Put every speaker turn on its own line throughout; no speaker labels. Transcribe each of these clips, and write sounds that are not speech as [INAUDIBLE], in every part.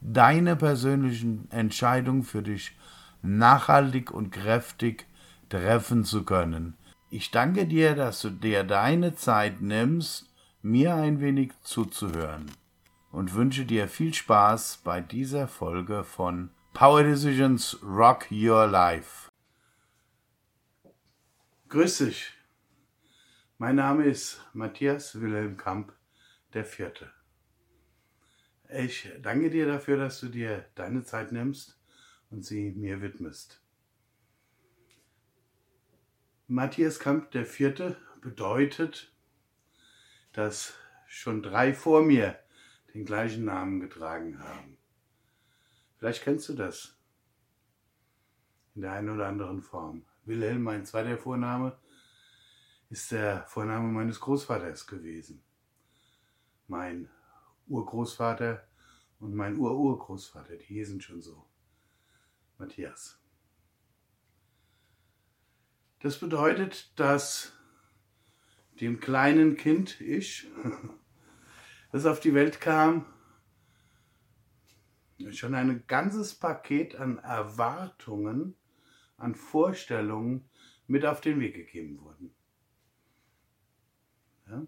deine persönlichen Entscheidungen für dich nachhaltig und kräftig treffen zu können. Ich danke dir, dass du dir deine Zeit nimmst, mir ein wenig zuzuhören und wünsche dir viel Spaß bei dieser Folge von Power Decisions Rock Your Life. Grüß dich. Mein Name ist Matthias Wilhelm Kamp, der Vierte. Ich danke dir dafür, dass du dir deine Zeit nimmst und sie mir widmest. Matthias Kamp der Vierte bedeutet, dass schon drei vor mir den gleichen Namen getragen haben. Vielleicht kennst du das in der einen oder anderen Form. Wilhelm, mein zweiter Vorname, ist der Vorname meines Großvaters gewesen. Mein Urgroßvater und mein Ururgroßvater, die hießen schon so. Matthias. Das bedeutet, dass dem kleinen Kind, ich, [LAUGHS] das auf die Welt kam, schon ein ganzes Paket an Erwartungen, an Vorstellungen mit auf den Weg gegeben wurden. Ja?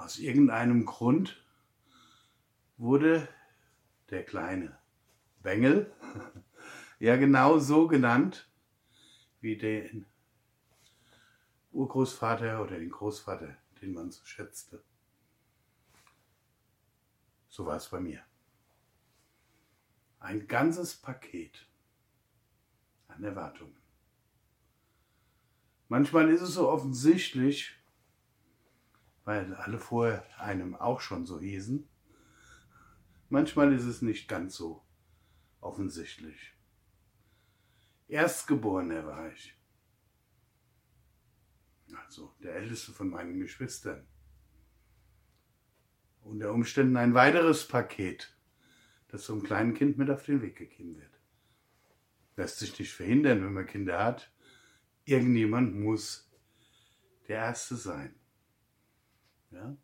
Aus irgendeinem Grund wurde der kleine Bengel [LAUGHS] ja genau so genannt wie den Urgroßvater oder den Großvater, den man so schätzte. So war es bei mir. Ein ganzes Paket an Erwartungen. Manchmal ist es so offensichtlich, weil alle vor einem auch schon so hießen. Manchmal ist es nicht ganz so offensichtlich. Erstgeborener war ich. Also der älteste von meinen Geschwistern. Unter Umständen ein weiteres Paket, das so einem kleinen Kind mit auf den Weg gegeben wird. Lässt sich nicht verhindern, wenn man Kinder hat. Irgendjemand muss der Erste sein. Ja?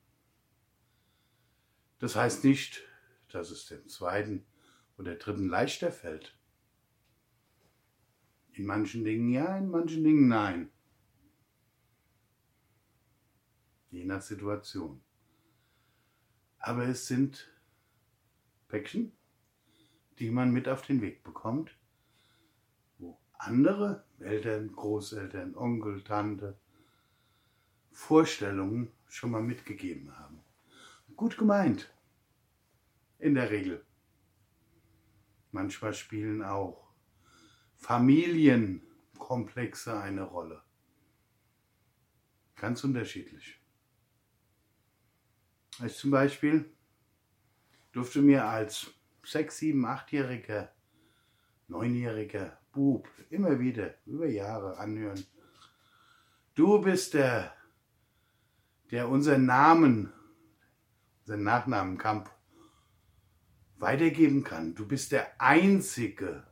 Das heißt nicht, dass es dem zweiten oder dritten leichter fällt. In manchen Dingen ja, in manchen Dingen nein. Je nach Situation. Aber es sind Päckchen, die man mit auf den Weg bekommt, wo andere Eltern, Großeltern, Onkel, Tante Vorstellungen schon mal mitgegeben haben. Gut gemeint. In der Regel. Manchmal spielen auch Familienkomplexe eine Rolle. Ganz unterschiedlich. Ich zum Beispiel durfte mir als sechs, sieben, achtjähriger, neunjähriger Bub immer wieder über Jahre anhören. Du bist der der unseren Namen, unseren Nachnamen Kamp weitergeben kann. Du bist der Einzige,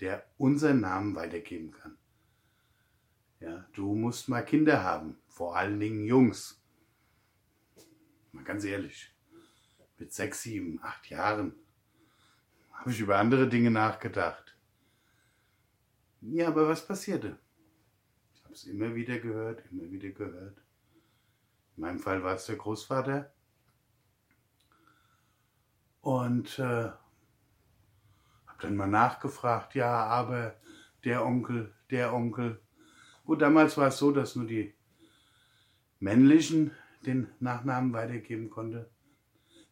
der unseren Namen weitergeben kann. Ja, du musst mal Kinder haben, vor allen Dingen Jungs. Mal ganz ehrlich, mit sechs, sieben, acht Jahren habe ich über andere Dinge nachgedacht. Ja, aber was passierte? Habe es immer wieder gehört, immer wieder gehört. In meinem Fall war es der Großvater. Und äh, habe dann mal nachgefragt, ja, aber der Onkel, der Onkel. Gut, damals war es so, dass nur die männlichen den Nachnamen weitergeben konnte.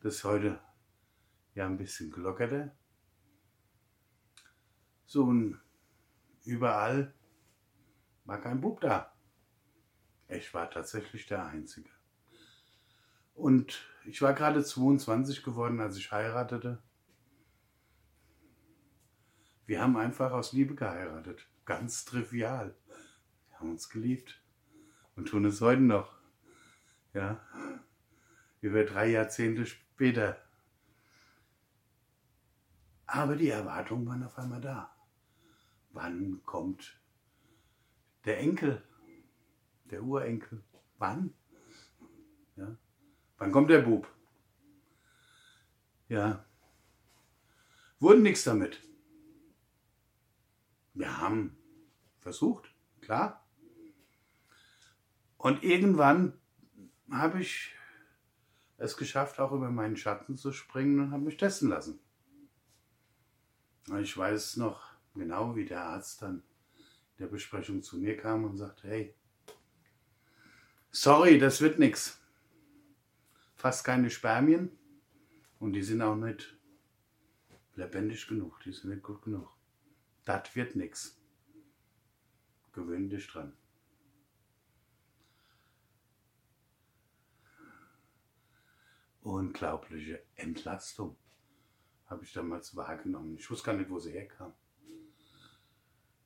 Das ist heute ja ein bisschen gelockerter. So, und überall war kein Bub da. Ich war tatsächlich der Einzige. Und ich war gerade 22 geworden, als ich heiratete. Wir haben einfach aus Liebe geheiratet. Ganz trivial. Wir haben uns geliebt und tun es heute noch. Ja, über drei Jahrzehnte später. Aber die Erwartungen waren auf einmal da. Wann kommt der Enkel, der Urenkel? Wann? Ja. Wann kommt der Bub? Ja. Wurden nichts damit. Wir haben versucht, klar. Und irgendwann habe ich es geschafft, auch über meinen Schatten zu springen und habe mich testen lassen. Ich weiß noch genau, wie der Arzt dann der Besprechung zu mir kam und sagte, hey, sorry, das wird nichts. Fast keine Spermien und die sind auch nicht lebendig genug, die sind nicht gut genug. Das wird nichts. Gewöhn dich dran. Unglaubliche Entlastung habe ich damals wahrgenommen. Ich wusste gar nicht, wo sie herkam.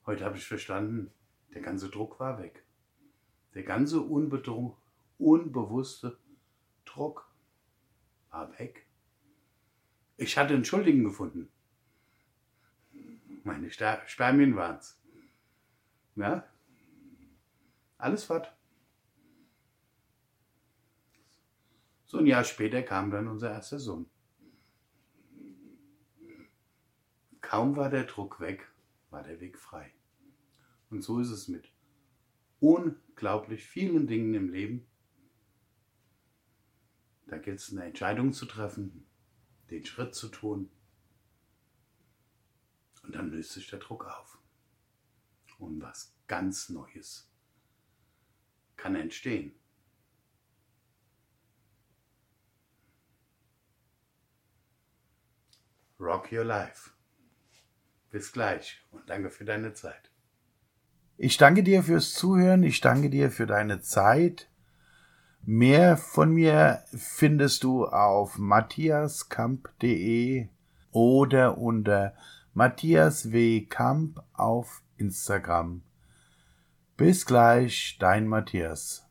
Heute habe ich verstanden, der ganze Druck war weg. Der ganze unbewusste Druck war weg. Ich hatte einen Schuldigen gefunden. Meine Spermien waren es. Ja? Alles fort. So ein Jahr später kam dann unser erster Sohn. Kaum war der Druck weg, war der Weg frei. Und so ist es mit unglaublich vielen Dingen im Leben. Da gilt es eine Entscheidung zu treffen, den Schritt zu tun, und dann löst sich der Druck auf. Und was ganz Neues kann entstehen. Rock Your Life. Bis gleich und danke für deine Zeit.
Ich danke dir fürs Zuhören, ich danke dir für deine Zeit. Mehr von mir findest du auf matthiaskamp.de oder unter Matthias W. Kamp auf Instagram. Bis gleich, dein Matthias.